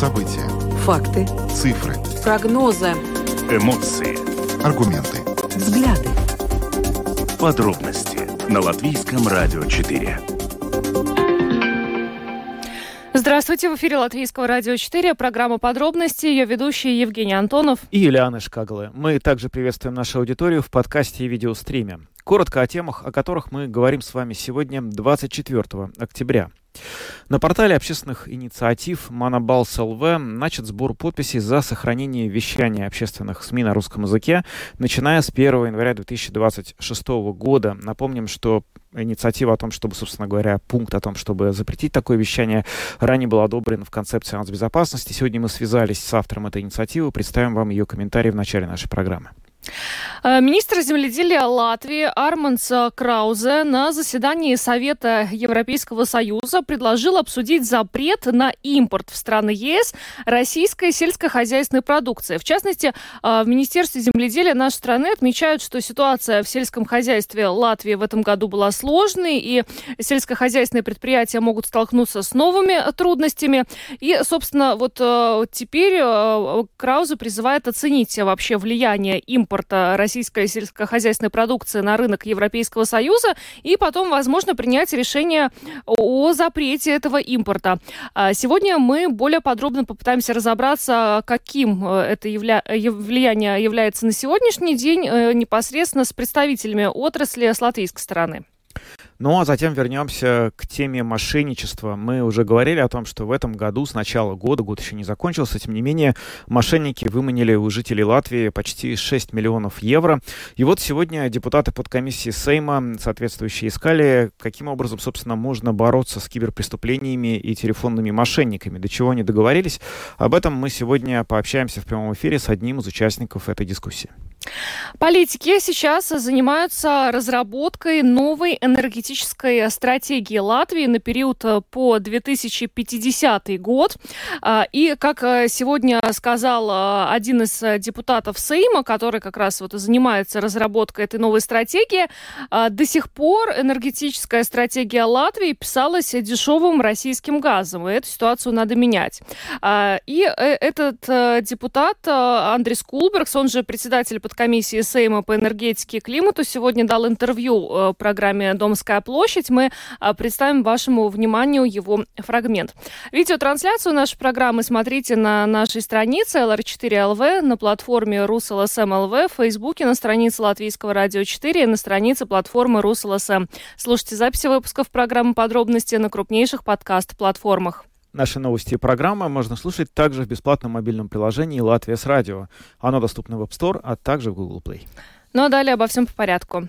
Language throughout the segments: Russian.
События. Факты. Цифры. Прогнозы. Эмоции. Аргументы. Взгляды. Подробности на Латвийском радио 4. Здравствуйте, в эфире Латвийского радио 4, программа «Подробности», ее ведущий Евгений Антонов и Юлиана Шкаглы. Мы также приветствуем нашу аудиторию в подкасте и видеостриме. Коротко о темах, о которых мы говорим с вами сегодня, 24 октября. На портале общественных инициатив Манабалс ЛВ начат сбор подписей за сохранение вещания общественных СМИ на русском языке, начиная с 1 января 2026 года. Напомним, что инициатива о том, чтобы, собственно говоря, пункт о том, чтобы запретить такое вещание, ранее был одобрен в концепции безопасности. Сегодня мы связались с автором этой инициативы, представим вам ее комментарии в начале нашей программы. Э, министр земледелия Латвии Арманс Краузе на заседании Совета Европейского Союза предложил обсудить запрет на импорт в страны ЕС российской сельскохозяйственной продукции. В частности, э, в Министерстве земледелия нашей страны отмечают, что ситуация в сельском хозяйстве Латвии в этом году была сложной, и сельскохозяйственные предприятия могут столкнуться с новыми трудностями. И, собственно, вот э, теперь Краузе призывает оценить вообще влияние импорта импорта российской сельскохозяйственной продукции на рынок Европейского Союза и потом, возможно, принять решение о запрете этого импорта. А сегодня мы более подробно попытаемся разобраться, каким э, это явля... влияние является на сегодняшний день э, непосредственно с представителями отрасли с латвийской стороны. Ну а затем вернемся к теме мошенничества. Мы уже говорили о том, что в этом году, с начала года, год еще не закончился, тем не менее, мошенники выманили у жителей Латвии почти 6 миллионов евро. И вот сегодня депутаты подкомиссии Сейма соответствующие искали, каким образом, собственно, можно бороться с киберпреступлениями и телефонными мошенниками. До чего они договорились? Об этом мы сегодня пообщаемся в прямом эфире с одним из участников этой дискуссии. Политики сейчас занимаются разработкой новой энергетической стратегии Латвии на период э, по 2050 год. А, и, как э, сегодня сказал э, один из депутатов Сейма, который как раз вот занимается разработкой этой новой стратегии, до сих пор энергетическая стратегия Латвии писалась дешевым российским газом, и эту ситуацию надо менять. А, и этот депутат Андрей Скулбергс, он же председатель подкомиссии Сейма по энергетике и климату сегодня дал интервью э, программе «Домская площадь». Мы э, представим вашему вниманию его фрагмент. Видеотрансляцию нашей программы смотрите на нашей странице LR4LV, на платформе RusLSM.LV, в Фейсбуке, на странице Латвийского радио 4 и на странице платформы RusLSM. Слушайте записи выпусков программы «Подробности» на крупнейших подкаст-платформах. Наши новости и программы можно слушать также в бесплатном мобильном приложении «Латвия с радио». Оно доступно в App Store, а также в Google Play. Ну а далее обо всем по порядку.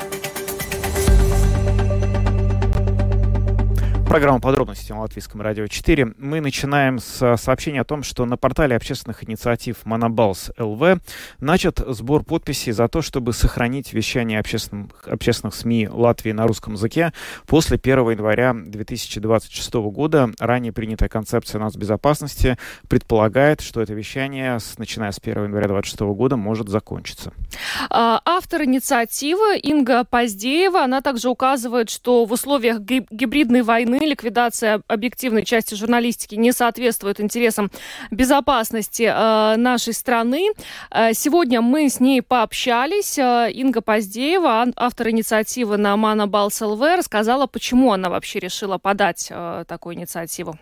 – Программа подробности на Латвийском радио 4. Мы начинаем с сообщения о том, что на портале общественных инициатив Монобалс ЛВ начат сбор подписей за то, чтобы сохранить вещание общественных, общественных СМИ Латвии на русском языке после 1 января 2026 года. Ранее принятая концепция нацбезопасности предполагает, что это вещание, начиная с 1 января 2026 года, может закончиться. А, автор инициативы Инга Поздеева, она также указывает, что в условиях гибридной войны ликвидация объективной части журналистики не соответствует интересам безопасности э, нашей страны. Э, сегодня мы с ней пообщались. Э, Инга Поздеева, автор инициативы на Мана Балс ЛВ, рассказала, почему она вообще решила подать э, такую инициативу.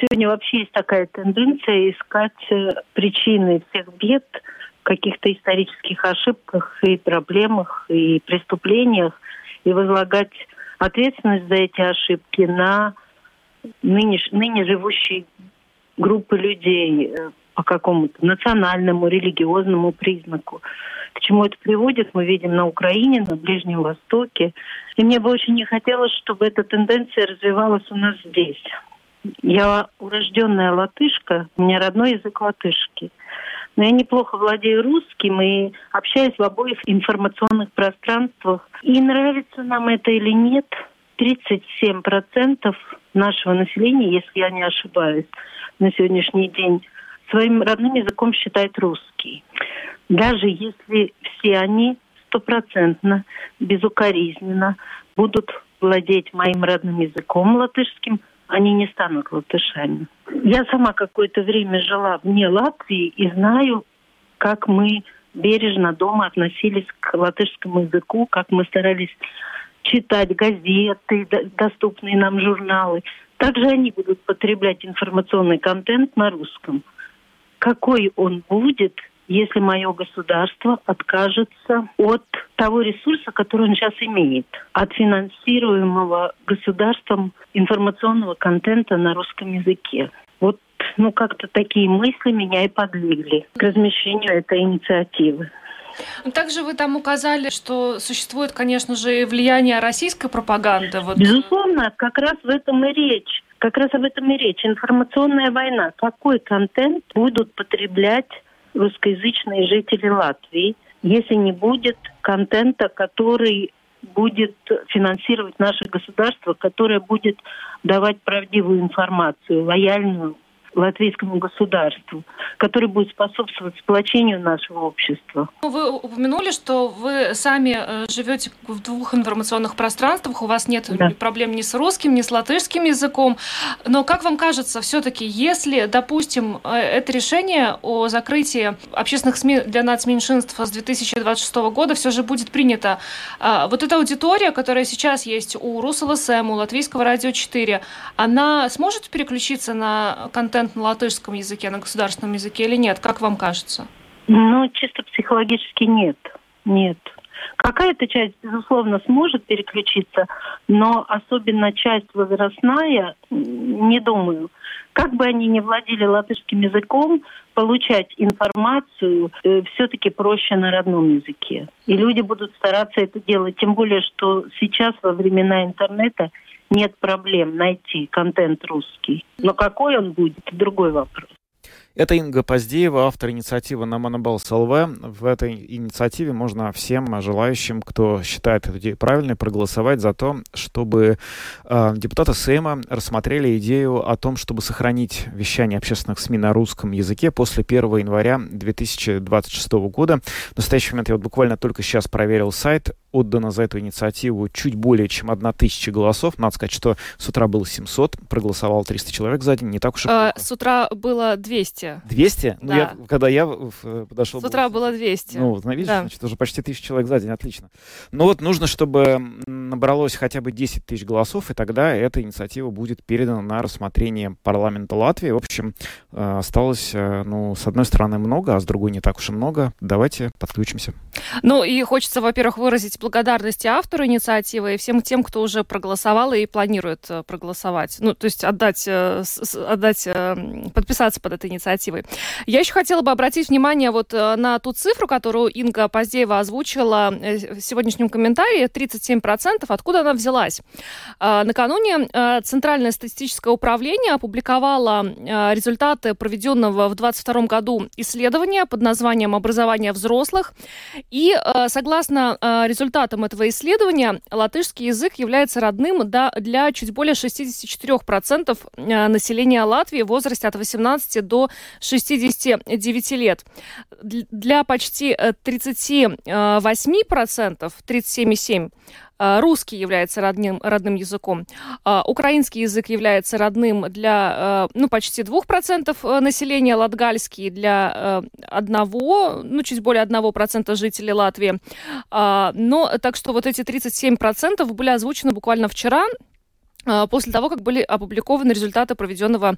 Сегодня вообще есть такая тенденция искать э, причины всех бед каких-то исторических ошибках и проблемах и преступлениях и возлагать ответственность за эти ошибки на ныне, ныне живущие группы людей э, по какому-то национальному, религиозному признаку. К чему это приводит, мы видим на Украине, на Ближнем Востоке. И мне бы очень не хотелось, чтобы эта тенденция развивалась у нас здесь. Я урожденная латышка, у меня родной язык латышский но я неплохо владею русским и общаюсь в обоих информационных пространствах. И нравится нам это или нет, 37% нашего населения, если я не ошибаюсь, на сегодняшний день своим родным языком считает русский. Даже если все они стопроцентно, безукоризненно будут владеть моим родным языком латышским, они не станут латышами. Я сама какое-то время жила вне Латвии и знаю, как мы бережно дома относились к латышскому языку, как мы старались читать газеты, доступные нам журналы. Также они будут потреблять информационный контент на русском. Какой он будет, если мое государство откажется от того ресурса, который он сейчас имеет, от финансируемого государством информационного контента на русском языке. Вот, ну, как-то такие мысли меня и подвигли к размещению этой инициативы. Также вы там указали, что существует, конечно же, и влияние российской пропаганды. Вот. Безусловно, как раз в этом и речь. Как раз об этом и речь. Информационная война. Какой контент будут потреблять русскоязычные жители Латвии, если не будет контента, который будет финансировать наше государство, которое будет давать правдивую информацию, лояльную латвийскому государству, который будет способствовать сплочению нашего общества. Ну, вы упомянули, что вы сами э, живете в двух информационных пространствах, у вас нет да. проблем ни с русским, ни с латышским языком. Но как вам кажется, все-таки, если, допустим, э, это решение о закрытии общественных СМИ для нацменьшинств с 2026 года все же будет принято, а, вот эта аудитория, которая сейчас есть у РусЛСМ, у Латвийского радио 4, она сможет переключиться на контент контент на латышском языке, на государственном языке или нет? Как вам кажется? Ну, чисто психологически нет. Нет. Какая-то часть, безусловно, сможет переключиться, но особенно часть возрастная, не думаю. Как бы они ни владели латышским языком, получать информацию э, все-таки проще на родном языке. И люди будут стараться это делать. Тем более, что сейчас, во времена интернета, нет проблем найти контент русский. Но какой он будет, другой вопрос. Это Инга Поздеева, автор инициативы на Монобалс ЛВ. В этой инициативе можно всем желающим, кто считает эту идею правильной, проголосовать за то, чтобы э, депутаты Сейма рассмотрели идею о том, чтобы сохранить вещание общественных СМИ на русском языке после 1 января 2026 года. В настоящий момент я вот буквально только сейчас проверил сайт отдано за эту инициативу чуть более чем одна тысяча голосов. Надо сказать, что с утра было 700, проголосовало 300 человек за день, не так уж и а, С утра было 200. 200? Ну, да. Ну, я, когда я подошел... С утра было 200. Ну, видишь, да. значит, уже почти тысяча человек за день, отлично. Но вот нужно, чтобы набралось хотя бы 10 тысяч голосов, и тогда эта инициатива будет передана на рассмотрение парламента Латвии. В общем, э, осталось, э, ну, с одной стороны много, а с другой не так уж и много. Давайте подключимся. Ну, и хочется, во-первых, выразить благодарности автору инициативы и всем тем, кто уже проголосовал и планирует э, проголосовать. Ну, то есть отдать, э, отдать э, подписаться под этой инициативой. Я еще хотела бы обратить внимание вот на ту цифру, которую Инга Поздеева озвучила в сегодняшнем комментарии, 37%. Откуда она взялась? Накануне Центральное статистическое управление опубликовало результаты проведенного в 2022 году исследования под названием «Образование взрослых». И согласно результатам этого исследования латышский язык является родным для чуть более 64% э, населения Латвии в возрасте от 18 до 69 лет. Для почти 38%, 37,7% а, русский является родным, родным языком. А, украинский язык является родным для а, ну, почти 2% э, населения, латгальский для одного, ну, чуть более 1% жителей Латвии. Но так что вот эти 37% были озвучены буквально вчера после того, как были опубликованы результаты проведенного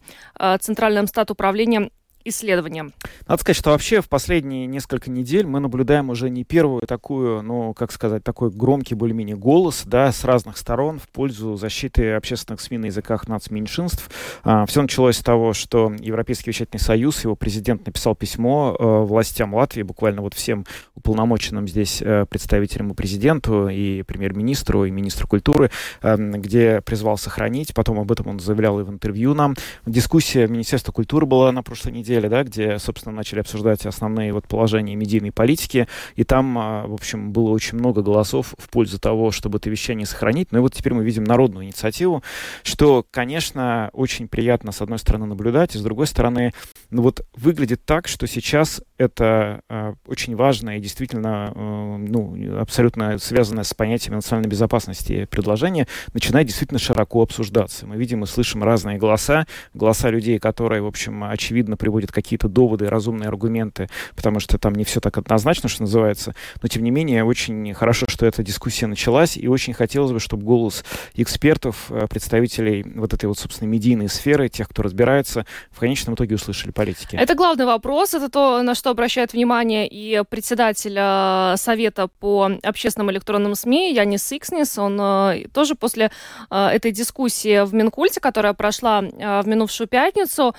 Центральным стат управлением исследованиям. Надо сказать, что вообще в последние несколько недель мы наблюдаем уже не первую такую, ну, как сказать, такой громкий более-менее голос, да, с разных сторон в пользу защиты общественных СМИ на языках нацменьшинств. А, все началось с того, что Европейский вещательный союз, его президент написал письмо э, властям Латвии, буквально вот всем уполномоченным здесь э, представителям и президенту, и премьер-министру, и министру культуры, э, где призвал сохранить. Потом об этом он заявлял и в интервью нам. Дискуссия в Министерстве культуры была на прошлой неделе да, где, собственно, начали обсуждать основные вот положения медийной политики, и там, а, в общем, было очень много голосов в пользу того, чтобы это вещание сохранить. Ну и вот теперь мы видим народную инициативу, что, конечно, очень приятно, с одной стороны, наблюдать, и с другой стороны, ну вот выглядит так, что сейчас это э, очень важная действительно ну, абсолютно связанное с понятием национальной безопасности предложение, начинает действительно широко обсуждаться. Мы видим и слышим разные голоса, голоса людей, которые, в общем, очевидно приводят какие-то доводы, разумные аргументы, потому что там не все так однозначно, что называется. Но, тем не менее, очень хорошо, что эта дискуссия началась, и очень хотелось бы, чтобы голос экспертов, э, представителей вот этой вот, собственно, медийной сферы, тех, кто разбирается, в конечном итоге услышали политики. Это главный вопрос, это то, на что обращает внимание и председатель э, Совета по общественным электронным СМИ Янис Икснис. Он э, тоже после этой дискуссии в Минкульте, которая прошла в минувшую пятницу,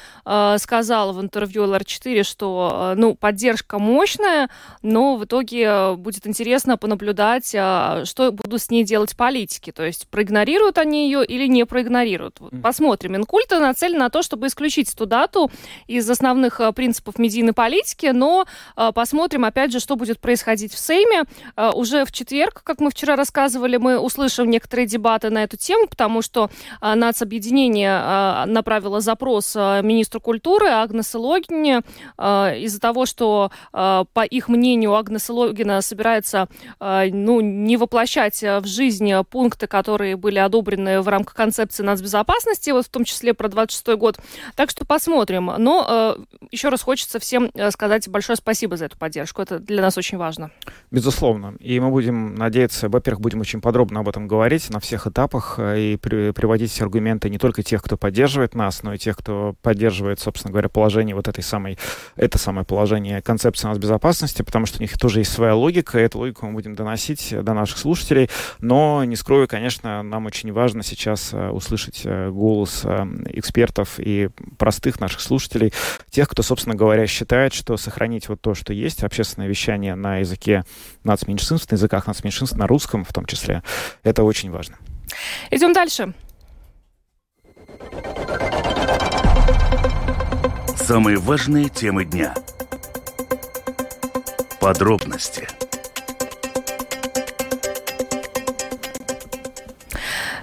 сказал в интервью ЛР4, что ну, поддержка мощная, но в итоге будет интересно понаблюдать, что будут с ней делать политики. То есть проигнорируют они ее или не проигнорируют. Посмотрим. Минкульт нацелен на то, чтобы исключить эту дату из основных э, принципов медийной политики, но э, посмотрим, опять же, что будет происходить в Сейме. Э, уже в четверг, как мы вчера рассказывали, мы услышим некоторые дебаты на эту тему, потому что нацобъединение направило запрос министру культуры Агнесе Логине из-за того, что, по их мнению, Агнеса Логина собирается ну, не воплощать в жизнь пункты, которые были одобрены в рамках концепции нацбезопасности, вот в том числе про 26 год. Так что посмотрим. Но еще раз хочется всем сказать большое спасибо за эту поддержку. Это для нас очень важно. Безусловно. И мы будем надеяться, во-первых, будем очень подробно об этом говорить на всех этапах э, и при, приводить аргументы не только тех, кто поддерживает нас, но и тех, кто поддерживает, собственно говоря, положение вот этой самой, это самое положение концепции нацбезопасности, потому что у них тоже есть своя логика, и эту логику мы будем доносить до наших слушателей. Но, не скрою, конечно, нам очень важно сейчас э, услышать э, голос э, экспертов и простых наших слушателей, тех, кто, собственно говоря, считает, что сохранить вот то, что есть, общественное вещание на языке нацменьшинств, на языках нацменьшинств, на русском в том числе, это очень важно. Идем дальше. Самые важные темы дня. Подробности –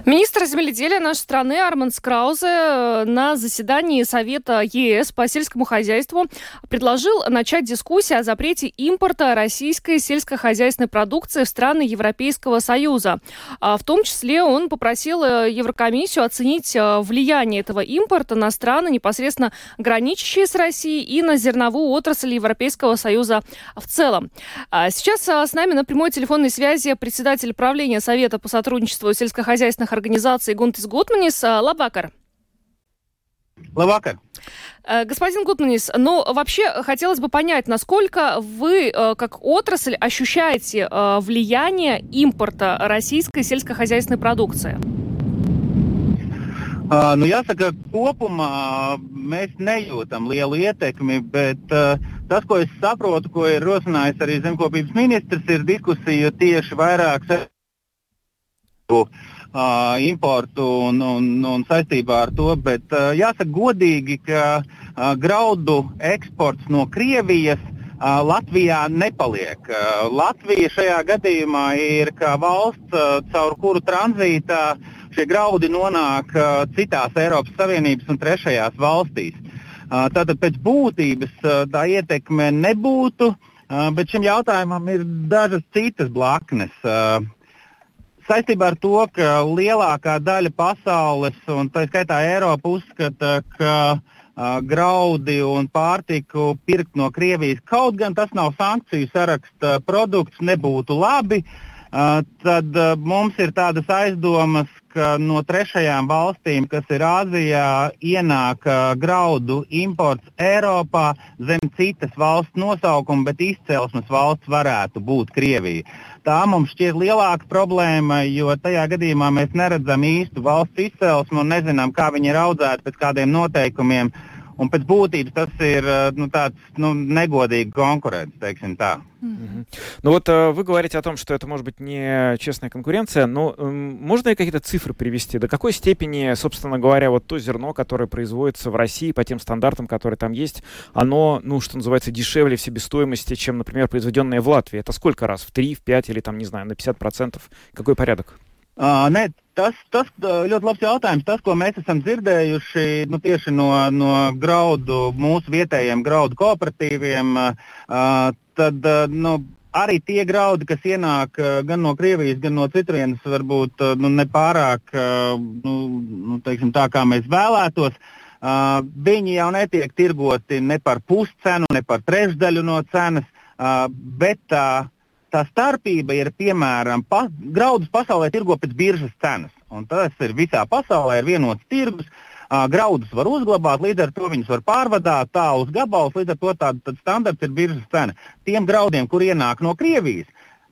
Министр земледелия нашей страны Арман Скраузе э, на заседании Совета ЕС по сельскому хозяйству предложил начать дискуссию о запрете импорта российской сельскохозяйственной продукции в страны Европейского Союза. А в том числе он попросил э, Еврокомиссию оценить э, влияние этого импорта на страны, непосредственно граничащие с Россией, и на зерновую отрасль Европейского Союза в целом. А сейчас с нами на прямой телефонной связи председатель правления Совета по сотрудничеству сельскохозяйственных организации Гунтис Гутманис. Лабакар. Лабакар. Э, господин Гутманис, ну вообще хотелось бы понять, насколько вы э, как отрасль ощущаете э, влияние импорта российской сельскохозяйственной продукции? Uh, nu jāsaka, kopumā mēs nejūtam lielu ietekmi, bet uh, tas, ko es saprotu, ko ir rosinājis arī zemkopības ministrs, ir diskusija tieši vairāk uh, uh, importu un, un, un saistībā ar to. Bet uh, jāsaka godīgi, ka uh, graudu eksports no Krievijas uh, Latvijā nepaliek. Uh, Latvija šajā gadījumā ir kā valsts, uh, caur kuru tranzītā šie graudi nonāk uh, citās Eiropas Savienības un trešajās valstīs. Uh, tātad pēc būtības uh, tā ietekme nebūtu, uh, bet šim jautājumam ir dažas citas blaknes. Uh, saistībā ar to, ka lielākā daļa pasaules, un tā skaitā Eiropa, uzskata, ka uh, graudi un pārtiku pirkt no Krievijas, kaut gan tas nav sankciju saraksta produkts, nebūtu labi. Uh, tad uh, mums ir tādas aizdomas, ka no trešajām valstīm, kas ir Āzijā, ienāk uh, graudu imports Eiropā zem citas valsts nosaukuma, bet izcelsmes valsts varētu būt Krievija. Tā mums šķiet lielāka problēma, jo tajā gadījumā mēs neredzam īstu valsts izcelsmu un nezinām, kā viņi ir audzēti pēc kādiem noteikumiem. Uh, Un pēc būtības tas ir nu, tāds nu, negodīgi konkurence, teiksim tā. Mm-hmm. Ну вот вы говорите о том, что это может быть не честная конкуренция, но можно ли какие-то цифры привести? До какой степени, собственно говоря, вот то зерно, которое производится в России по тем стандартам, которые там есть, оно, ну, что называется, дешевле в себестоимости, чем, например, произведенное в Латвии? Это сколько раз? В 3, в 5 или там, не знаю, на 50%? Какой порядок? Uh, nē, tas, tas ļoti labs jautājums. Tas, ko mēs esam dzirdējuši nu, tieši no, no graudu, mūsu vietējiem graudu kooperatīviem, uh, tad uh, nu, arī tie graudi, kas ienāk uh, gan no Krievijas, gan no citurienes, varbūt uh, nu, nepārāk uh, nu, nu, teiksim, tā, kā mēs vēlētos. Uh, viņi jau netiek tirgoti ne par puscenu, ne par trešdaļu no cenas, uh, bet tā, tā starpība ir, piemēram, pa, graudus pasaulē tirgo pēc biržas cenas. Un tas ir visā pasaulē, ir vienots tirgus. Uh, graudus var uzglabāt, līdz ar to viņus var pārvadāt tā uz gabalus, līdz ar to tāda standarts ir biržas cena. Tiem graudiem, kur ienāk no Krievijas,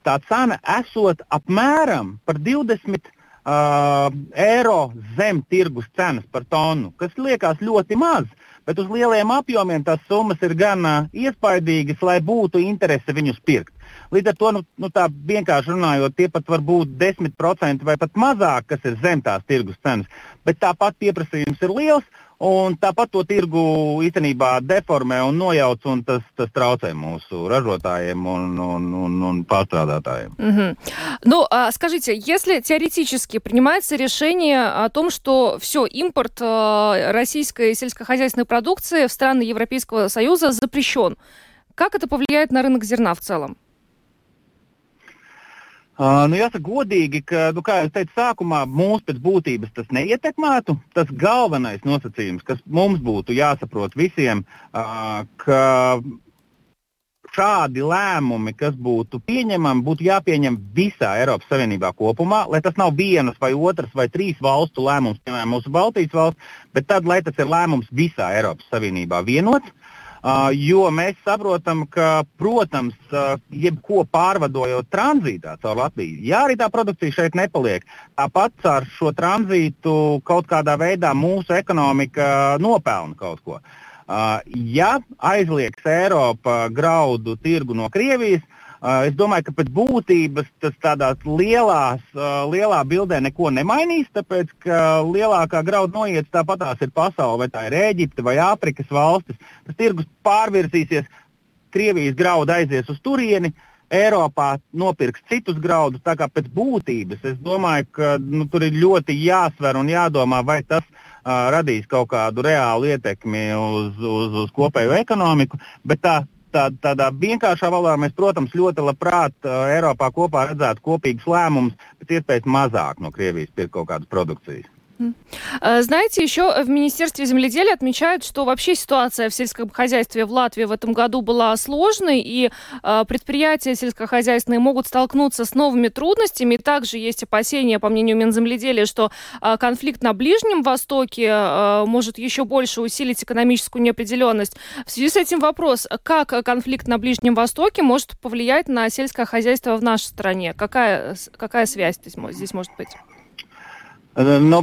tā cena esot apmēram par 20 uh, eiro zem tirgus cenas par tonu, kas liekas ļoti maz. Bet uz lieliem apjomiem tās summas ir gan uh, iespaidīgas, lai būtu interese viņus pirkt. Līdz ar to, nu, nu, tā vienkārši runājot, tie pat var būt 10% vai pat mazāk, kas ir zem tās tirgus cenas. Bet tāpat pieprasījums ir liels. Un tāpat to tirgu īstenībā deformē un nojauc, un tas, tas traucē mūsu раžотаем un, un, un, un pārstrādātājiem. Угу. Ну, а скажите, если теоретически принимается решение о том, что все, импорт э, российской сельскохозяйственной продукции в страны Европейского Союза запрещен, как это повлияет на рынок зерна в целом? Uh, nu, jāsaka, godīgi, ka, nu, kā jau teicu, sākumā mūsu pēc būtības tas neietekmētu. Tas galvenais nosacījums, kas mums būtu jāsaprot visiem, uh, ka šādi lēmumi, kas būtu pieņemami, būtu jāpieņem visā Eiropas Savienībā kopumā, lai tas nav vienas vai otras vai trīs valstu lēmums, piemēram, mūsu Baltijas valsts, bet tad, lai tas ir lēmums visā Eiropas Savienībā vienots. Uh, jo mēs saprotam, ka, protams, uh, jebko pārvadojot tranzītā caur Latviju, ja arī tā produkcija šeit nepaliek, tāpat ar šo tranzītu kaut kādā veidā mūsu ekonomika nopelna kaut ko. Uh, ja aizliegs Eiropa graudu tirgu no Krievijas, Uh, es domāju, ka pēc būtības tas tādās lielās, uh, lielā bildē neko nemainīs, tāpēc ka lielākā graudu noiets tāpatās ir pasaule, vai tā ir Ēģipte vai Āfrikas valstis. Tas tirgus pārvirzīsies, Krievijas graudu aizies uz turieni. Eiropā nopirks citus graudus. Tā kā pēc būtības es domāju, ka nu, tur ir ļoti jāsver un jādomā, vai tas uh, radīs kaut kādu reālu ietekmi uz, uz, uz kopējo ekonomiku. Bet tā tā, tādā vienkāršā valodā mēs, protams, ļoti labprāt uh, Eiropā kopā redzētu kopīgus lēmumus, pēc iespējas mazāk no Krievijas pirkt kaut kādas produkcijas. А, знаете, еще в Министерстве земледелия отмечают, что вообще ситуация в сельском хозяйстве в Латвии в этом году была сложной, и а, предприятия сельскохозяйственные могут столкнуться с новыми трудностями. Также есть опасения, по мнению Минземледелия, что а, конфликт на Ближнем Востоке может еще больше усилить экономическую неопределенность. В связи с этим вопрос, как конфликт на Ближнем Востоке может повлиять на сельское хозяйство в нашей стране? Какая, какая связь здесь может быть? Nu,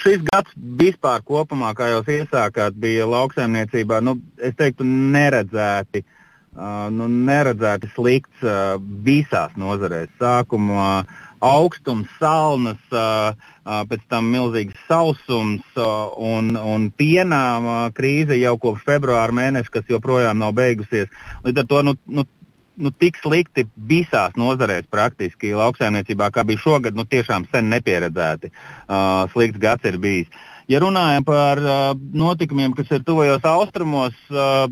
šis gads vispār kopumā, kā jau iesākāt, bija lauksaimniecībā, nu, es teiktu, neredzēti. Uh, nu, neredzēti slikts uh, visās nozarēs. Sākumā augstums, salnas, uh, uh, pēc tam milzīgs sausums uh, un, un pienā uh, krīze jau kopš februāra mēneša, kas joprojām nav beigusies. Līdz ar to nu, nu, nu, tik slikti visās nozarēs, praktiski lauksaimniecībā, kā bija šogad, nu, tiešām sen nepieredzēti. Uh, slikts gads ir bijis. Ja runājam par uh, notikumiem, kas ir tuvajos austrumos, uh,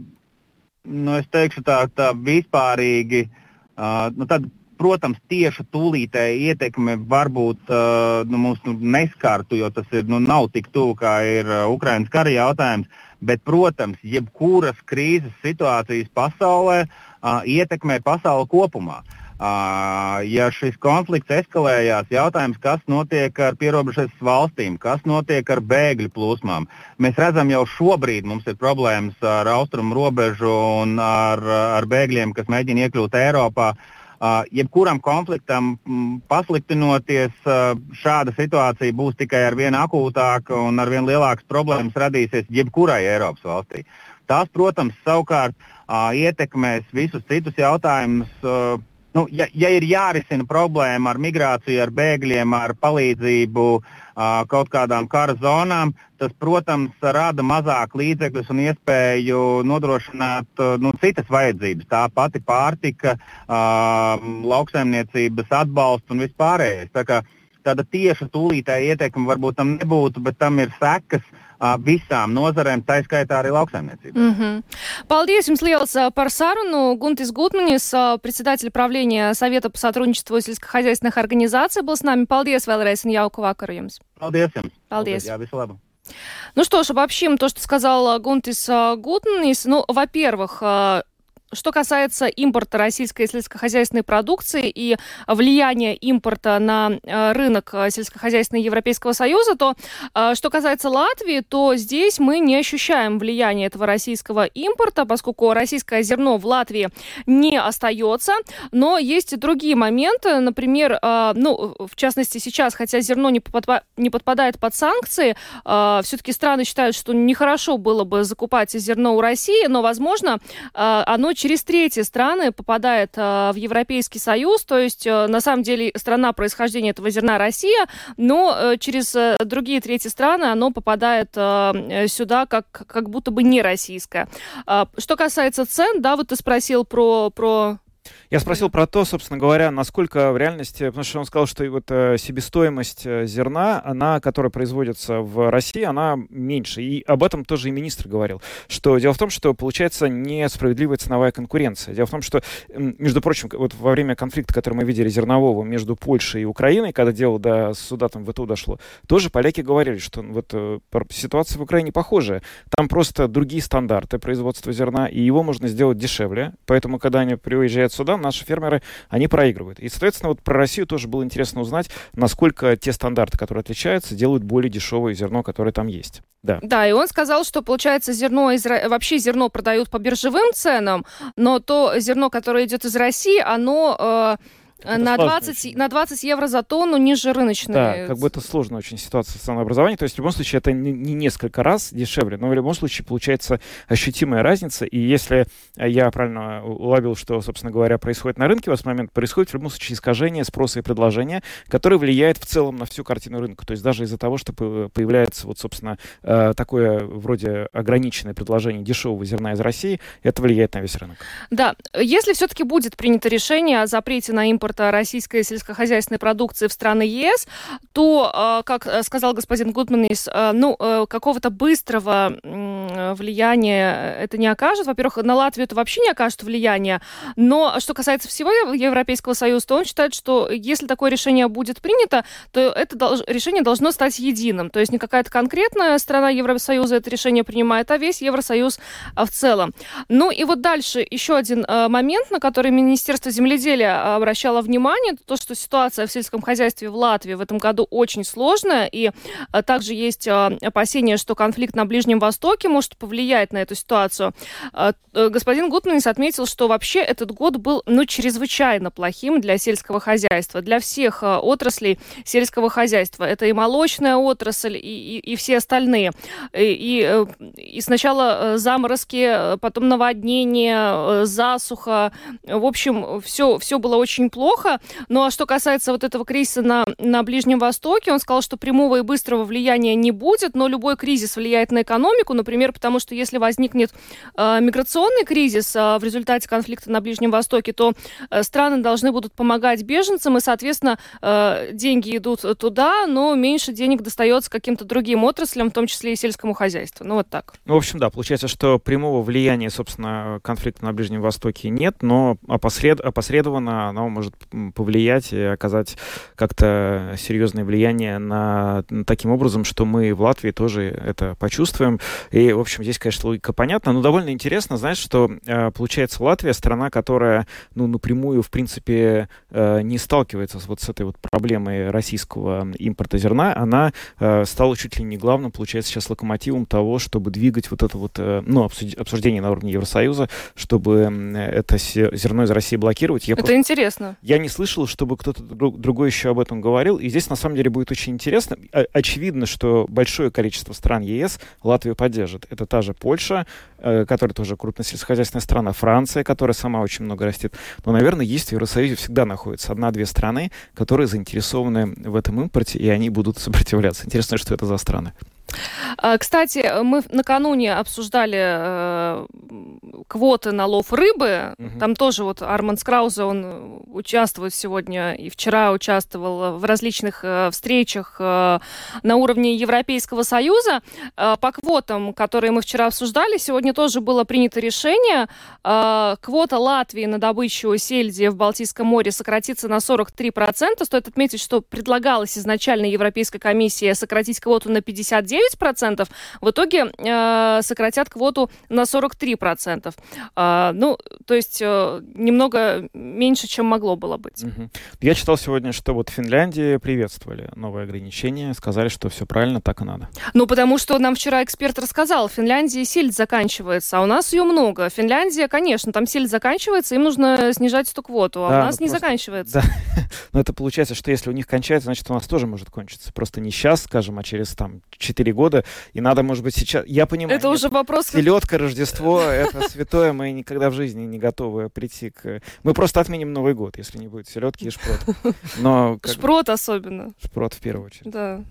nu, es teikšu tā, tā vispārīgi. Uh, nu, tad, protams, tieši tūlītēji ietekme varbūt uh, nu, mums nu, neskartu, jo tas ir, nu, nav tik tuvu kā ir uh, Ukraiņas kara jautājums. Bet, protams, jebkuras krīzes situācijas pasaulē uh, uh, ietekmē pasauli kopumā. Uh, ja šis konflikts eskalējās, jautājums, kas notiek ar pierobežas valstīm, kas notiek ar bēgļu plūsmām. Mēs redzam, jau šobrīd mums ir problēmas ar austrumu robežu un ar, ar bēgļiem, kas mēģina iekļūt Eiropā. Uh, jebkuram konfliktam m, pasliktinoties, uh, šāda situācija būs tikai ar vien akūtāka un ar vien lielākas problēmas radīsies jebkurai Eiropas valstī. Tās, protams, savukārt uh, ietekmēs visus citus jautājumus. Uh, nu, ja, ja ir jārisina problēma ar migrāciju, ar bēgļiem, ar palīdzību uh, kaut kādām kara zonām, tas, protams, rada mazāk līdzekļus un iespēju nodrošināt uh, nu, citas vajadzības. Tā pati pārtika, uh, lauksaimniecības atbalsts un vispārējais. Tā kā, tāda tieša tūlītēja ietekme varbūt tam nebūtu, bet tam ir sekas visām nozarēm, tā skaitā arī lauksaimniecībai. Mm -hmm. Paldies jums liels par саруну. Гунтис Гутманис, председатель правления Совета по сотрудничеству сельскохозяйственных организаций, был с нами. Paldies vēlreiz un jauku vakaru jums. Paldies jums. Paldies. Jā, visu labu. Ну что ж, обобщим то, что сказал Гунтис Гутманис. Ну, во-первых, что касается импорта российской сельскохозяйственной продукции и влияния импорта на э, рынок э, сельскохозяйственного Европейского Союза, то э, что касается Латвии, то здесь мы не ощущаем влияния этого российского импорта, поскольку российское зерно в Латвии не остается. Но есть и другие моменты. Например, ну, в частности, сейчас, хотя зерно не, подпа- не подпадает под санкции, все-таки страны считают, что нехорошо было бы закупать зерно у России, но, возможно, оно через третьи страны попадает э, в Европейский Союз, то есть э, на самом деле страна происхождения этого зерна Россия, но э, через другие третьи страны оно попадает сюда как, как будто бы не российское. Э, что касается цен, да, вот ты спросил про, про я спросил про то, собственно говоря, насколько в реальности, потому что он сказал, что вот э, себестоимость э, зерна, она, которая производится в России, она меньше. И об этом тоже и министр говорил, что дело в том, что получается несправедливая ценовая конкуренция. Дело в том, что, между прочим, вот во время конфликта, который мы видели зернового между Польшей и Украиной, когда дело до суда там в ВТУ дошло, тоже поляки говорили, что вот э, ситуация в Украине похожая. Там просто другие стандарты производства зерна, и его можно сделать дешевле. Поэтому, когда они приезжают сюда, наши фермеры, они проигрывают. И, соответственно, вот про Россию тоже было интересно узнать, насколько те стандарты, которые отличаются, делают более дешевое зерно, которое там есть. Да. Да, и он сказал, что, получается, зерно из... вообще зерно продают по биржевым ценам, но то зерно, которое идет из России, оно... Э, на 20, на 20 евро за тонну ниже рыночной. Да, как бы это сложная очень ситуация ценообразования. То есть в любом случае это не, не несколько раз дешевле, но в любом случае получается ощутимая разница. И если я правильно уловил, что, собственно говоря, происходит на рынке в этот момент, происходит в любом случае искажение спроса и предложения, которое влияет в целом на всю картину рынка. То есть даже из-за того, что появляется вот, собственно, э, такое вроде ограниченное предложение дешевого зерна из России, это влияет на весь рынок. Да, если все-таки будет принято решение о запрете на импорт экспорта российской сельскохозяйственной продукции в страны ЕС, то, а, как э, сказал господин Гудманис, э, ну, э, какого-то быстрого влияния это не окажет. Во-первых, на Латвию это вообще не окажет влияния. Но что касается всего Европейского Союза, то он считает, что если такое решение будет принято, то это решение должно стать единым. То есть не какая-то конкретная страна Евросоюза это решение принимает, а весь Евросоюз в целом. Ну и вот дальше еще один момент, на который Министерство земледелия обращало обращала внимание, то, что ситуация в сельском хозяйстве в Латвии в этом году очень сложная, и а, также есть а, опасения, что конфликт на Ближнем Востоке может повлиять на эту ситуацию. А, э, господин Гутманис отметил, что вообще этот год был, ну, чрезвычайно плохим для сельского хозяйства, для всех отраслей сельского хозяйства. Это и молочная отрасль, и, и, и все остальные. И, и, э, и сначала э, заморозки, потом наводнение, засуха. В общем, все, все было очень плохо плохо. Ну а что касается вот этого кризиса на, на Ближнем Востоке, он сказал, что прямого и быстрого влияния не будет, но любой кризис влияет на экономику, например, потому что если возникнет э, миграционный кризис э, в результате конфликта на Ближнем Востоке, то э, страны должны будут помогать беженцам, и, соответственно, э, деньги идут туда, но меньше денег достается каким-то другим отраслям, в том числе и сельскому хозяйству. Ну вот так. Ну, в общем, да, получается, что прямого влияния, собственно, конфликта на Ближнем Востоке нет, но опосред... опосредованно оно может повлиять и оказать как-то серьезное влияние на, на таким образом, что мы в Латвии тоже это почувствуем. И, в общем, здесь, конечно, логика понятна, но довольно интересно, знаешь, что э, получается Латвия страна, которая, ну, напрямую, в принципе, э, не сталкивается вот с этой вот проблемой российского импорта зерна, она э, стала чуть ли не главным, получается, сейчас локомотивом того, чтобы двигать вот это вот, ну, обсуждение на уровне Евросоюза, чтобы это зерно из России блокировать. Я это просто... интересно. Я не слышал, чтобы кто-то другой еще об этом говорил. И здесь, на самом деле, будет очень интересно. Очевидно, что большое количество стран ЕС Латвию поддержит. Это та же Польша, э, которая тоже крупная сельскохозяйственная страна, Франция, которая сама очень много растет. Но, наверное, есть в Евросоюзе всегда находится одна-две страны, которые заинтересованы в этом импорте, и они будут сопротивляться. Интересно, что это за страны. А, кстати, мы накануне обсуждали э, квоты на лов рыбы. Угу. Там тоже вот Арман Скраузе, он участвует сегодня и вчера участвовал в различных э, встречах э, на уровне Европейского Союза. Э, по квотам, которые мы вчера обсуждали, сегодня тоже было принято решение. Э, квота Латвии на добычу сельди в Балтийском море сократится на 43%. Стоит отметить, что предлагалось изначально Европейской комиссии сократить квоту на 59%. В итоге э, сократят квоту на 43%. Э, ну, то есть э, немного меньше, чем могло было быть. Угу. Я читал сегодня, что вот в Финляндии приветствовали новые ограничения, сказали, что все правильно, так и надо. Ну, потому что нам вчера эксперт рассказал, в Финляндии сельдь заканчивается, а у нас ее много. Финляндия, конечно, там сельдь заканчивается, им нужно снижать эту квоту, а да, у нас ну, не просто... заканчивается. Да. Но это получается, что если у них кончается, значит, у нас тоже может кончиться. Просто не сейчас, скажем, а через там 4 года. И надо, может быть, сейчас... Я понимаю. Это уже вопрос... Селедка, Рождество, это святое, мы никогда в жизни не готовы прийти к... Мы просто отменим Новый год, если не будет селедки и шпрот. Но как... Шпрот особенно. Шпрот в первую очередь. Да.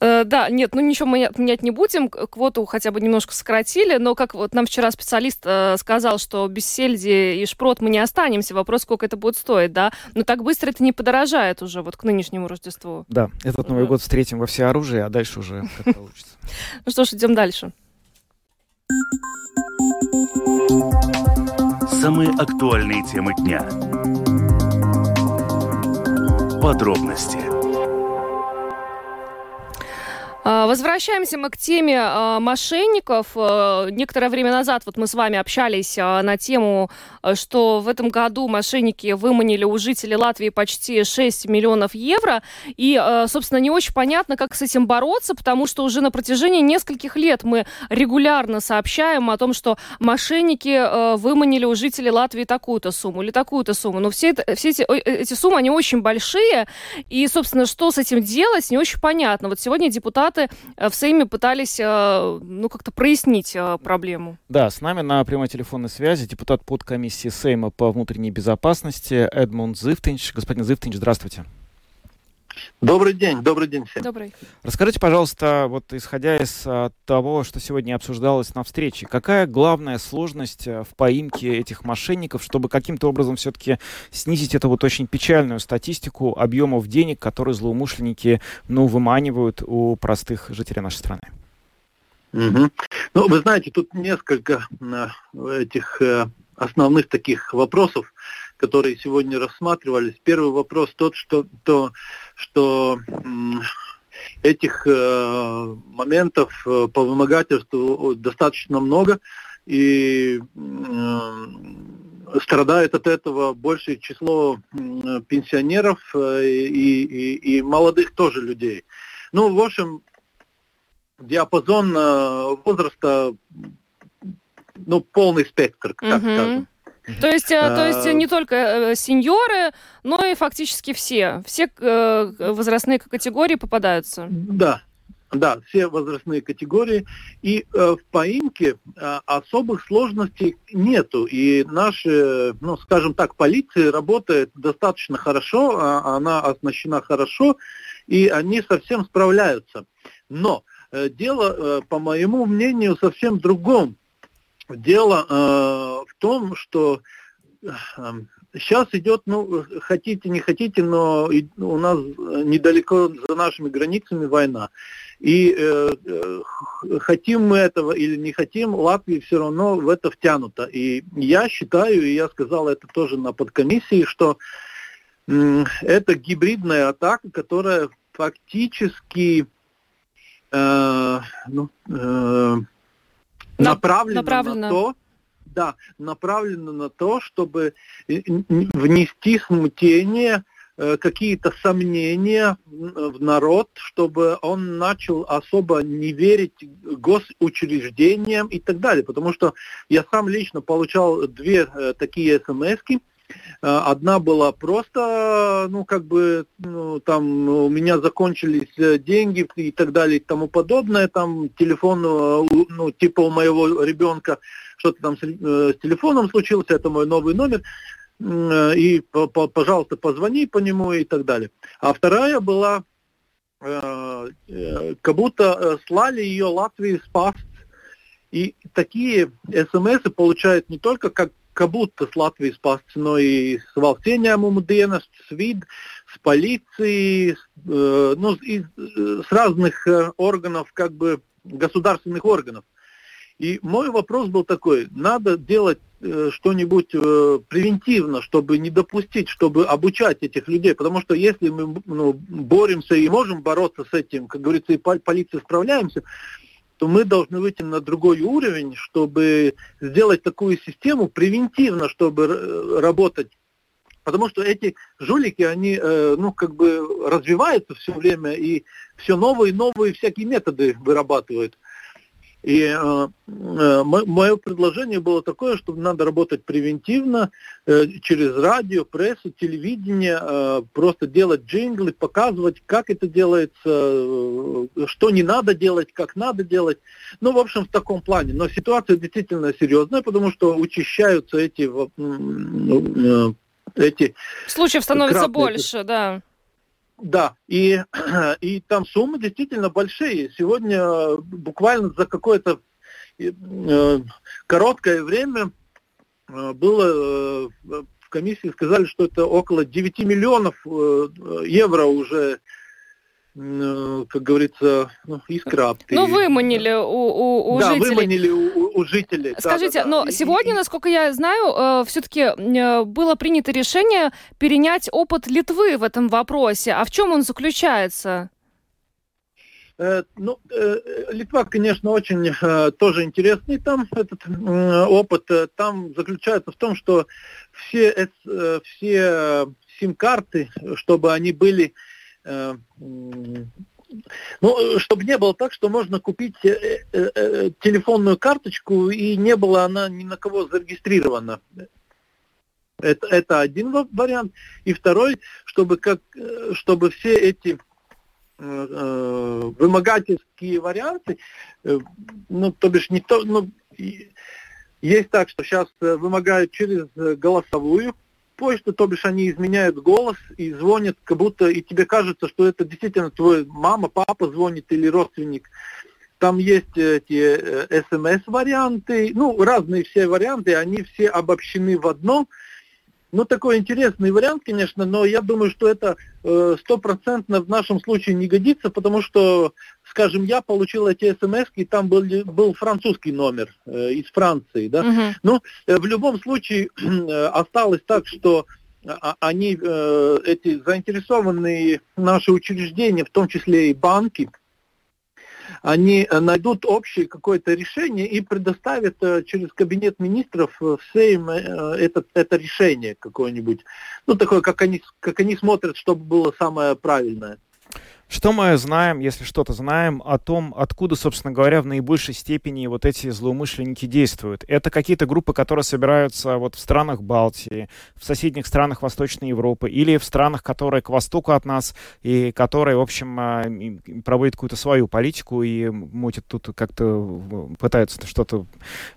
Э, да, нет, ну ничего мы отменять не будем. Квоту хотя бы немножко сократили, но как вот нам вчера специалист э, сказал, что без сельди и шпрот мы не останемся. Вопрос, сколько это будет стоить, да? Но так быстро это не подорожает уже вот к нынешнему Рождеству. Да, этот Новый год встретим во всеоружии, а дальше уже как получится. Ну что ж, идем дальше. Самые актуальные темы дня. Подробности возвращаемся мы к теме а, мошенников. А, некоторое время назад вот мы с вами общались на тему, что в этом году мошенники выманили у жителей Латвии почти 6 миллионов евро. И, собственно, не очень понятно, как с этим бороться, потому что уже на протяжении нескольких лет мы регулярно сообщаем о том, что мошенники выманили у жителей Латвии такую-то сумму или такую-то сумму. Но все, это, все эти, э, эти суммы, они очень большие. И, собственно, что с этим делать, не очень понятно. Вот сегодня депутат депутаты э, в Сейме пытались, э, ну, как-то прояснить э, проблему. Да, с нами на прямой телефонной связи депутат подкомиссии Сейма по внутренней безопасности Эдмунд Зывтинч. Господин Зывтинч, здравствуйте. Добрый день, добрый день всем. Добрый. Расскажите, пожалуйста, вот исходя из а, того, что сегодня обсуждалось на встрече, какая главная сложность а, в поимке этих мошенников, чтобы каким-то образом все-таки снизить эту вот очень печальную статистику объемов денег, которые злоумышленники, ну, выманивают у простых жителей нашей страны? Угу. Ну, вы знаете, тут несколько э, этих э, основных таких вопросов которые сегодня рассматривались. Первый вопрос тот, что, то, что этих э, моментов э, по вымогательству достаточно много, и э, страдает от этого большее число э, пенсионеров э, и, и, и молодых тоже людей. Ну, в общем, диапазон э, возраста, ну, полный спектр, так угу. скажем. То есть, э, то есть не только э, сеньоры, но и фактически все. Все э, возрастные категории попадаются. Да, да, все возрастные категории. И э, в поимке э, особых сложностей нету. И наша, ну, скажем так, полиция работает достаточно хорошо, а она оснащена хорошо, и они совсем справляются. Но э, дело, э, по моему мнению, совсем другом. Дело э, в том, что э, сейчас идет, ну, хотите, не хотите, но у нас недалеко за нашими границами война. И э, э, хотим мы этого или не хотим, Латвия все равно в это втянута. И я считаю, и я сказал это тоже на подкомиссии, что э, это гибридная атака, которая фактически э, ну, э, направлено, направлено на то, да, направлено на то, чтобы внести смутение, э, какие-то сомнения в народ, чтобы он начал особо не верить госучреждениям и так далее. Потому что я сам лично получал две э, такие смс Э, одна была просто, ну, как бы, ну, там у меня закончились э, деньги и так далее и тому подобное. Там телефон, э, ну, типа у моего ребенка что-то там с, с телефоном случилось, это мой новый номер. И, пожалуйста, позвони по нему и так далее. А вторая была э, как будто э, слали ее Латвии спас. И такие смс получают не только как с Латвии спас, но и с Valsts с ВИД, с полиции, ну, из, с разных органов, как бы государственных органов. И мой вопрос был такой, надо делать что-нибудь превентивно, чтобы не допустить, чтобы обучать этих людей, потому что если мы ну, боремся и можем бороться с этим, как говорится, и полиция справляемся, то мы должны выйти на другой уровень, чтобы сделать такую систему превентивно, чтобы э, работать. Потому что эти жулики, они, э, ну, как бы развиваются все время и все новые и новые всякие методы вырабатывают. И э, э, мое предложение было такое, что надо работать превентивно, э, через радио, прессу, телевидение, э, просто делать джинглы, показывать, как это делается, э, что не надо делать, как надо делать. Ну, в общем, в таком плане. Но ситуация действительно серьезная, потому что учащаются эти, э, эти Случаев становится больше, да. Да, и, и там суммы действительно большие. Сегодня э, буквально за какое-то э, короткое время э, было в комиссии сказали, что это около 9 миллионов евро уже как говорится, ну, искра. Ну, выманили у, у, у да, жителей. выманили у, у жителей. Скажите, да, да, но да. сегодня, насколько я знаю, э, все-таки э, было принято решение перенять опыт Литвы в этом вопросе. А в чем он заключается? Ну, Литва, конечно, очень тоже интересный там этот опыт. Там заключается в том, что все, все сим-карты, чтобы они были Э, ну, чтобы не было так, что можно купить э, э, телефонную карточку и не была она ни на кого зарегистрирована. Это, это один вариант. И второй, чтобы, как, чтобы все эти э, вымогательские варианты, э, ну, то бишь не то, ну, есть так, что сейчас вымогают через голосовую почту, то бишь они изменяют голос и звонят, как будто и тебе кажется, что это действительно твой мама, папа звонит или родственник. Там есть эти э, смс-варианты, ну, разные все варианты, они все обобщены в одно. Ну, такой интересный вариант, конечно, но я думаю, что это э, стопроцентно в нашем случае не годится, потому что скажем, я получил эти смс, и там был, был французский номер э, из Франции, да. Uh-huh. Ну, э, в любом случае э, осталось так, что а, они, э, эти заинтересованные наши учреждения, в том числе и банки, они найдут общее какое-то решение и предоставят э, через кабинет министров в Сейм э, это, это решение какое-нибудь. Ну, такое, как они, как они смотрят, чтобы было самое правильное. Что мы знаем, если что-то знаем, о том, откуда, собственно говоря, в наибольшей степени вот эти злоумышленники действуют? Это какие-то группы, которые собираются вот в странах Балтии, в соседних странах Восточной Европы или в странах, которые к востоку от нас и которые, в общем, а, проводят какую-то свою политику и мутят тут как-то, пытаются что-то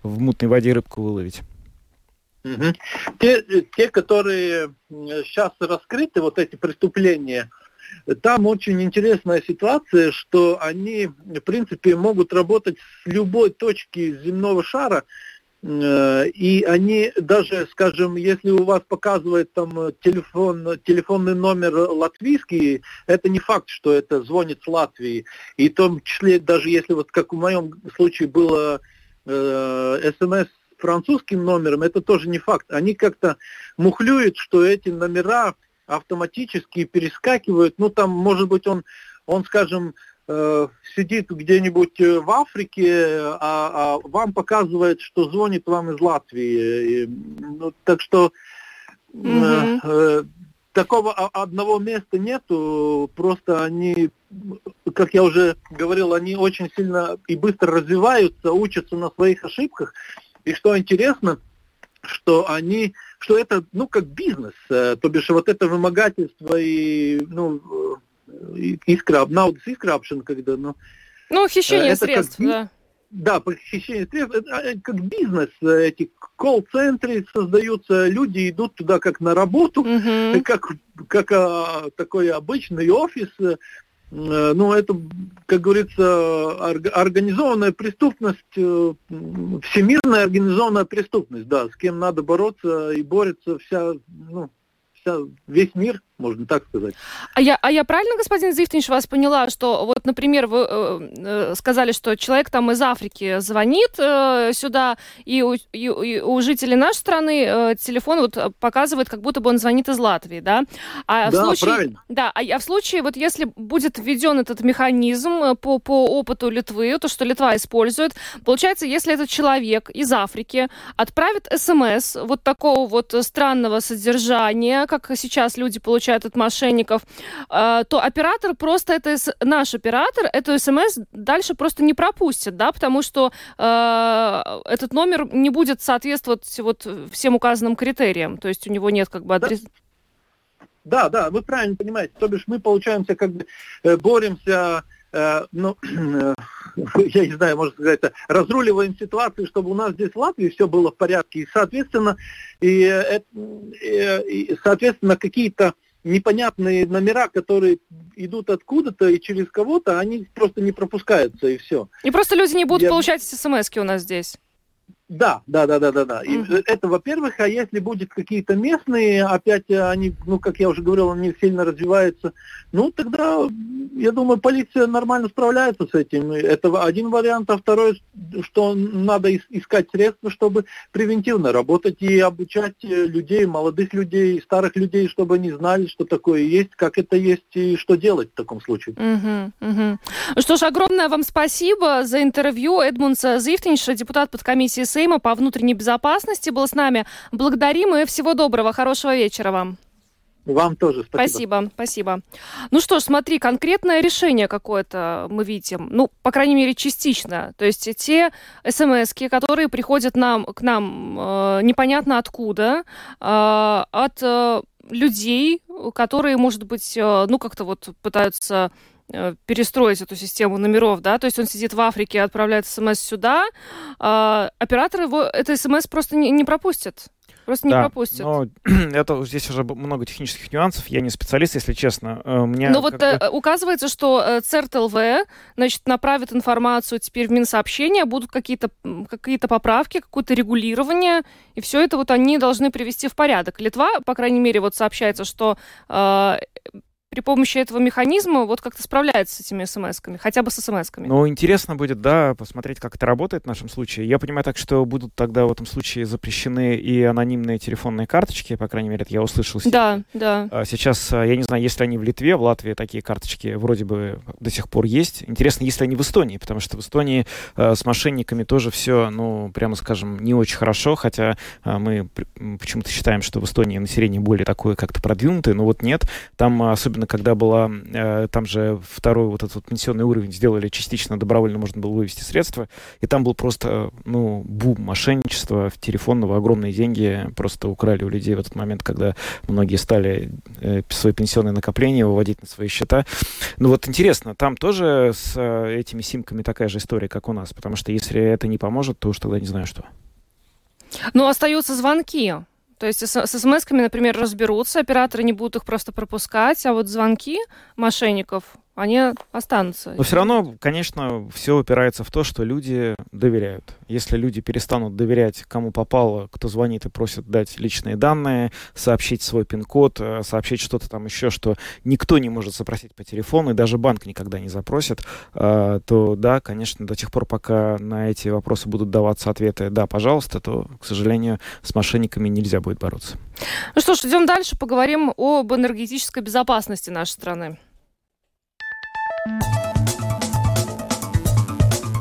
в мутной воде рыбку выловить? Угу. Те, те, которые сейчас раскрыты, вот эти преступления, там очень интересная ситуация, что они, в принципе, могут работать с любой точки земного шара, э, и они даже, скажем, если у вас показывает там телефон, телефонный номер латвийский, это не факт, что это звонит с Латвии. И в том числе, даже если вот как в моем случае было э, смс французским номером, это тоже не факт. Они как-то мухлюют, что эти номера автоматически перескакивают. Ну, там, может быть, он, он скажем, э, сидит где-нибудь э, в Африке, а, а вам показывает, что звонит вам из Латвии. И, ну, так что mm-hmm. э, такого одного места нету, просто они, как я уже говорил, они очень сильно и быстро развиваются, учатся на своих ошибках. И что интересно, что они что это, ну, как бизнес, э, то бишь вот это вымогательство и, ну, искраб, наудас искрабшин, когда, ну... Ну, хищение средств, как, да. Да, похищение средств, это как бизнес, эти колл-центры создаются, люди идут туда как на работу, угу. как, как а, такой обычный офис, э, ну, это, как говорится, организованная преступность, э, всемирная организованная преступность, да, с кем надо бороться и борется вся, ну, вся, весь мир, можно так сказать. А я, а я правильно, господин Зифтинш, вас поняла, что вот, например, вы э, э, сказали, что человек там из Африки звонит э, сюда, и у, и, и у жителей нашей страны э, телефон вот показывает, как будто бы он звонит из Латвии, да? А да, в случае, правильно. Да, а, а в случае, вот если будет введен этот механизм э, по, по опыту Литвы, то, что Литва использует, получается, если этот человек из Африки отправит СМС вот такого вот странного содержания, как сейчас люди получают получают от мошенников, э, то оператор просто это наш оператор эту смс дальше просто не пропустит, да, потому что э, этот номер не будет соответствовать вот всем указанным критериям, то есть у него нет как бы адреса. Да, да, вы правильно понимаете. То бишь мы, получаемся, как бы э, боремся, э, ну, э, я не знаю, можно сказать, разруливаем ситуацию, чтобы у нас здесь в Латвии все было в порядке. И, соответственно, и, э, и, и соответственно, какие-то непонятные номера, которые идут откуда-то и через кого-то, они просто не пропускаются, и все. И просто люди не будут Я... получать смс у нас здесь. Да, да, да, да, да, да. Mm-hmm. это, во-первых, а если будет какие-то местные, опять они, ну, как я уже говорил, они сильно развиваются, ну, тогда, я думаю, полиция нормально справляется с этим. Это один вариант, а второй, что надо искать средства, чтобы превентивно работать и обучать э, людей, молодых людей, старых людей, чтобы они знали, что такое есть, как это есть и что делать в таком случае. Mm-hmm. Mm-hmm. Что ж, огромное вам спасибо за интервью. Эдмунс Зифтинш, депутат подкомиссии Сейма по внутренней безопасности был с нами. Благодарим и всего доброго, хорошего вечера вам. Вам тоже спасибо. Спасибо, спасибо. Ну что ж, смотри, конкретное решение какое-то мы видим, ну, по крайней мере, частично. То есть те смс которые приходят нам, к нам э, непонятно откуда, э, от э, людей, которые, может быть, э, ну, как-то вот пытаются перестроить эту систему номеров, да, то есть он сидит в Африке, отправляет смс сюда, а оператор его это смс просто не, не пропустит. Просто не да, пропустят. Но это здесь уже много технических нюансов. Я не специалист, если честно. Э, Мне но вот бы... Э, указывается, что ЦЕРТ-ЛВ значит, направит информацию теперь в Минсообщение, будут какие-то какие поправки, какое-то регулирование, и все это вот они должны привести в порядок. Литва, по крайней мере, вот сообщается, что э, при помощи этого механизма вот как-то справляется с этими смс-ками, хотя бы с смс-ками. Ну, интересно будет, да, посмотреть, как это работает в нашем случае. Я понимаю так, что будут тогда в этом случае запрещены и анонимные телефонные карточки, по крайней мере, это я услышал. Да, да. А сейчас, а, я не знаю, если они в Литве, в Латвии такие карточки вроде бы до сих пор есть. Интересно, если они в Эстонии, потому что в Эстонии э, с мошенниками тоже все, ну, прямо скажем, не очень хорошо, хотя э, мы почему-то считаем, что в Эстонии население более такое как-то продвинутое, но вот нет. Там особенно особенно когда была, э, там же второй вот этот вот пенсионный уровень сделали частично добровольно, можно было вывести средства, и там был просто, ну, бум мошенничества телефонного, огромные деньги просто украли у людей в этот момент, когда многие стали э, свои пенсионные накопления выводить на свои счета. Ну вот интересно, там тоже с э, этими симками такая же история, как у нас, потому что если это не поможет, то уж тогда не знаю что. Ну, остаются звонки. То есть с, с смс-ками, например, разберутся, операторы не будут их просто пропускать, а вот звонки мошенников они останутся. Но все равно, конечно, все упирается в то, что люди доверяют. Если люди перестанут доверять, кому попало, кто звонит и просит дать личные данные, сообщить свой пин-код, э, сообщить что-то там еще, что никто не может запросить по телефону, и даже банк никогда не запросит, э, то да, конечно, до тех пор, пока на эти вопросы будут даваться ответы «да, пожалуйста», то, к сожалению, с мошенниками нельзя будет бороться. Ну что ж, идем дальше, поговорим об энергетической безопасности нашей страны.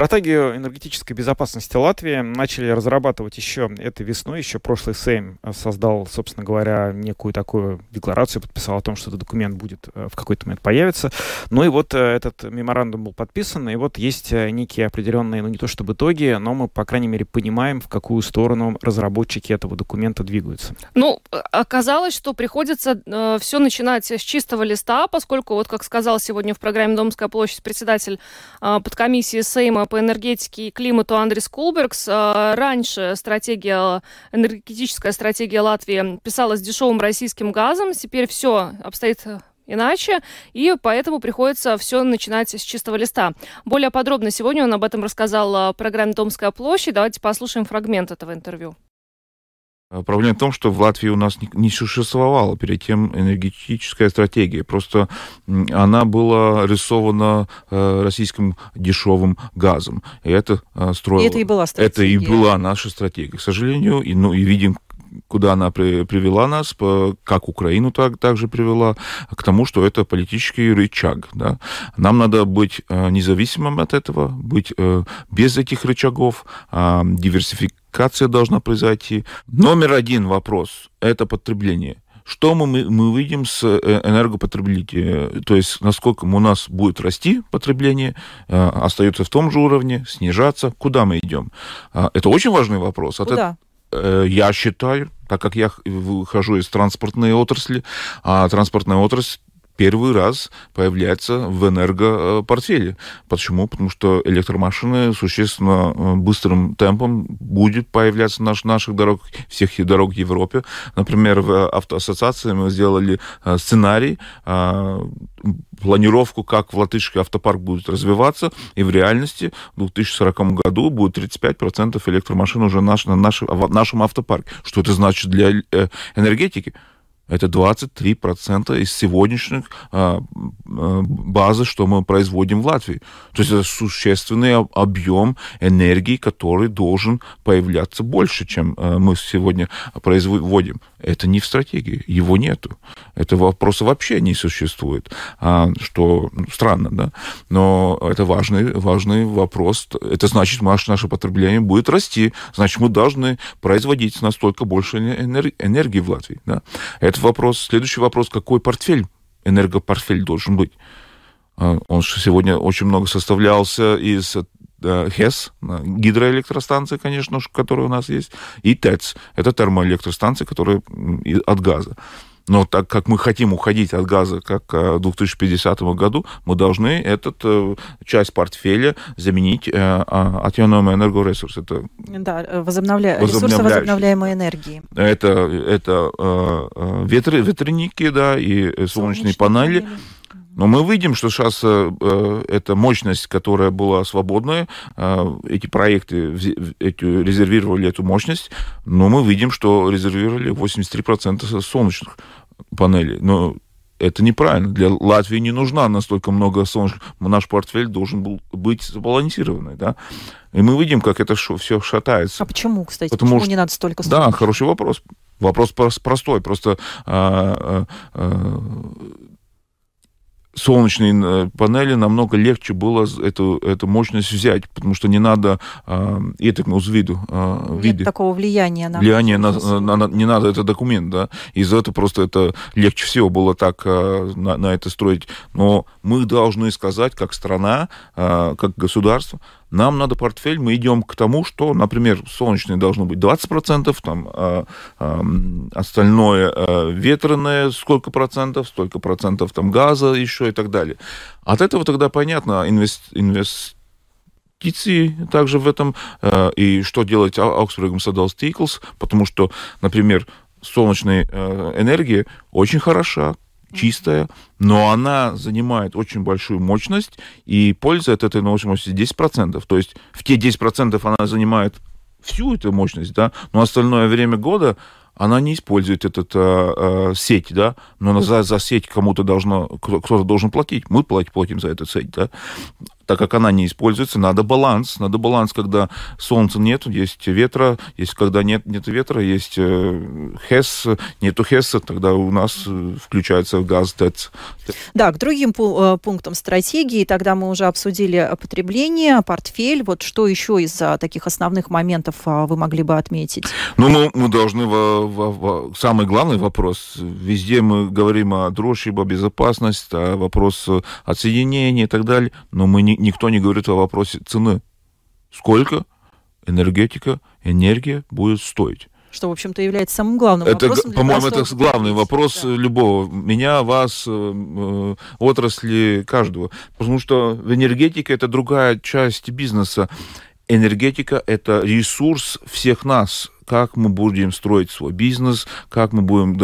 Стратегию энергетической безопасности Латвии начали разрабатывать еще этой весной, еще прошлый Сейм создал, собственно говоря, некую такую декларацию, подписал о том, что этот документ будет э, в какой-то момент появиться. Ну и вот э, этот меморандум был подписан, и вот есть э, некие определенные, ну не то чтобы итоги, но мы, по крайней мере, понимаем, в какую сторону разработчики этого документа двигаются. Ну, оказалось, что приходится э, все начинать с чистого листа, поскольку, вот как сказал сегодня в программе «Домская площадь» председатель э, подкомиссии Сейма по энергетике и климату Андрис Кулбергс. А, раньше стратегия, энергетическая стратегия Латвии писалась дешевым российским газом. Теперь все обстоит иначе, и поэтому приходится все начинать с чистого листа. Более подробно сегодня он об этом рассказал в программе «Домская площадь». Давайте послушаем фрагмент этого интервью. А проблема в том, что в Латвии у нас не существовала перед тем энергетическая стратегия. Просто она была рисована э, российским дешевым газом. И это э, строило... И это и была стратегия. Это и была наша стратегия. К сожалению, и, ну, и видим, куда она при, привела нас, как Украину так, также привела, к тому, что это политический рычаг. Да? Нам надо быть э, независимым от этого, быть э, без этих рычагов, э, диверсификация должна произойти. Номер один вопрос – это потребление. Что мы, мы видим с э, энергопотреблением? То есть, насколько у нас будет расти потребление, э, остается в том же уровне, снижаться, куда мы идем? А, это очень важный вопрос. Куда? Э, я считаю, так как я выхожу из транспортной отрасли, а транспортная отрасль первый раз появляется в энергопортфеле. Почему? Потому что электромашины существенно э, быстрым темпом будет появляться на наших дорог, всех дорог в Европе. Например, в автоассоциации мы сделали э, сценарий, э, планировку, как в латышский автопарк будет развиваться, и в реальности в 2040 году будет 35% электромашин уже наш, на нашем, в нашем автопарке. Что это значит для энергетики? Это 23% из сегодняшних а, а, базы, что мы производим в Латвии. То есть это существенный объем энергии, который должен появляться больше, чем а, мы сегодня производим. Это не в стратегии, его нету. Этого вопроса вообще не существует, а, что странно, да? Но это важный, важный вопрос. Это значит, наше, наше потребление будет расти, значит, мы должны производить настолько больше энергии в Латвии. Да? Это вопрос. Следующий вопрос, какой портфель, энергопортфель должен быть? А, он сегодня очень много составлялся из ХЭС, гидроэлектростанции, конечно, которые у нас есть, и ТЭЦ, это термоэлектростанции, которые от газа. Но так как мы хотим уходить от газа как в 2050 году, мы должны эту э, часть портфеля заменить э, атомным энергоресурс. Это да, возобновля... ресурсы возобновляемой энергии. Это, это э, ветры, ветряники, да, и солнечные, солнечные панели. панели но мы видим, что сейчас э, э, эта мощность, которая была свободная, э, эти проекты эти, резервировали эту мощность, но мы видим, что резервировали 83% солнечных панелей. Но это неправильно. Для Латвии не нужна настолько много солнечных. Наш портфель должен был быть сбалансированный, да. И мы видим, как это все шатается. А почему, кстати? Потому почему что... не надо столько солнечных? Да, хороший вопрос. Вопрос простой. Просто а, а, солнечные э, панели намного легче было эту, эту мощность взять, потому что не надо э, это ну, виду. Э, Нет виды. такого влияния на... Влияние на, на, на... Не надо, это документ, да. Из-за этого просто это легче всего было так э, на, на это строить. Но мы должны сказать, как страна, э, как государство, нам надо портфель, мы идем к тому, что, например, солнечное должно быть 20%, там, а, а, остальное а, ветреное сколько процентов, столько процентов там газа еще и так далее. От этого тогда понятно, инвест, инвест инвестиции также в этом, э, и что делать Augsburgum Sadals Tickles, потому что, например, солнечная э, энергия очень хороша, чистая, но она занимает очень большую мощность, и польза от этой мощности 10%. То есть в те 10% она занимает всю эту мощность, да, но остальное время года она не использует эту э, э, сеть, да, но за, за сеть кому-то должно, кто-то должен платить. Мы платим, платим за эту сеть, да так как она не используется, надо баланс. Надо баланс, когда солнца нет, есть ветра, есть когда нет, нет ветра, есть э, ХЭС, нету ХЭСа, тогда у нас э, включается газ ТЭЦ. Да, к другим э, пунктам стратегии, тогда мы уже обсудили потребление, портфель. Вот что еще из таких основных моментов вы могли бы отметить? Ну, мы, мы должны... Самый главный вопрос. Везде мы говорим о дрожжи, о безопасности, о вопрос отсоединения и так далее, но мы не, никто не говорит о вопросе цены. Сколько энергетика, энергия будет стоить. что, в общем-то, является самым главным это, вопросом. По-моему, это главный вопрос да. любого, меня, вас, э, э, отрасли, каждого. Потому что в энергетике это другая часть бизнеса. Энергетика – это ресурс всех нас, как мы будем строить свой бизнес, как мы будем в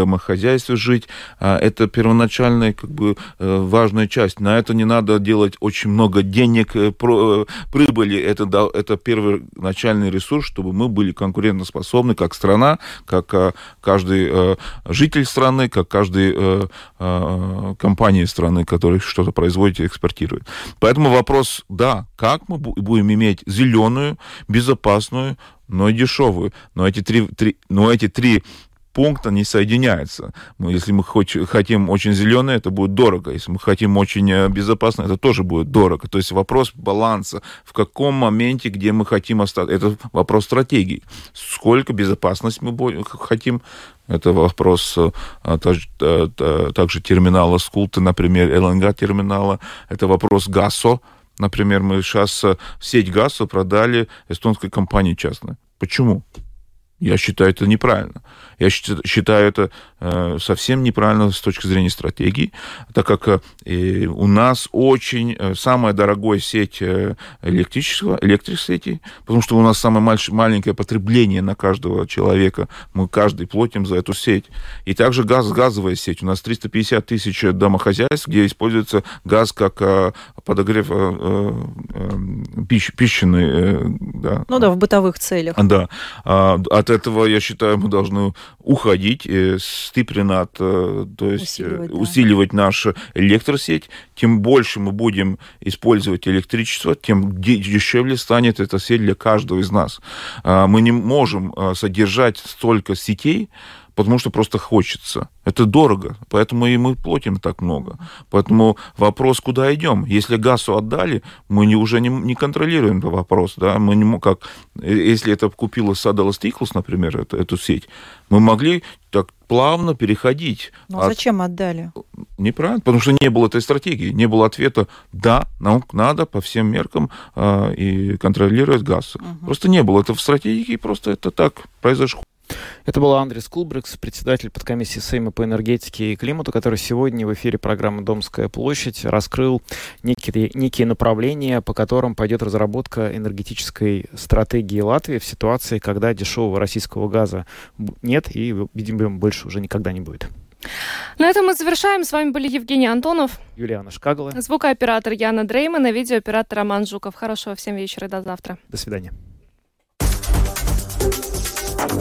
жить. А, это первоначальная как бы э, важная часть. На это не надо делать очень много денег, э, э, прибыли. Это, это первый начальный ресурс, чтобы мы были конкурентоспособны как страна, как каждый житель страны, как каждый компания страны, которая что-то производит и экспортирует. Поэтому вопрос, да, как мы будем иметь зеленую, безопасную, но и дешевую. Но эти три, три, но эти три пункта не соединяются. Мы, если мы хоч, хотим очень зеленое, это будет дорого. Если мы хотим очень э, безопасно, это тоже будет дорого. То есть вопрос баланса. В каком моменте, где мы хотим остаться. Это вопрос стратегии. Сколько безопасности мы будем, хотим. Это вопрос а, также, также терминала Скулты, например, ЛНГ-терминала. Это вопрос ГАСО, Например, мы сейчас э, сеть газа продали эстонской компании частной. Почему? Я считаю это неправильно. Я считаю это э, совсем неправильно с точки зрения стратегии, так как э, у нас очень э, самая дорогая сеть э, электрического, электросети, потому что у нас самое маленькое потребление на каждого человека. Мы каждый платим за эту сеть. И также газ, газовая сеть. У нас 350 тысяч домохозяйств, где используется газ как подогрев пищ, пищенный. Да. Ну да, в бытовых целях. Да. А, от этого, я считаю, мы должны уходить, э, стыпринат, э, то есть э, усиливать, да. усиливать нашу электросеть. Тем больше мы будем использовать электричество, тем дешевле станет эта сеть для каждого из нас. А, мы не можем содержать столько сетей, потому что просто хочется. Это дорого, поэтому и мы платим так много. Поэтому вопрос, куда идем? Если газу отдали, мы не, уже не, не контролируем этот вопрос. Да? Мы не, как, э, если это купила Садала Стиклс, например, это, эту сеть, мы могли так плавно переходить. Но от... зачем отдали? Неправильно, потому что не было этой стратегии, не было ответа, да, нам надо по всем меркам э, и контролировать газ. Угу. Просто не было это в стратегии, просто это так произошло. Это был Андрес Кулбрикс, председатель подкомиссии Сейма по энергетике и климату, который сегодня в эфире программы «Домская площадь» раскрыл некие, некие направления, по которым пойдет разработка энергетической стратегии Латвии в ситуации, когда дешевого российского газа нет и, видимо, больше уже никогда не будет. На этом мы завершаем. С вами были Евгений Антонов, Юлиана Шкагала, звукооператор Яна Дрейман и видеооператор Роман Жуков. Хорошего всем вечера и до завтра. До свидания.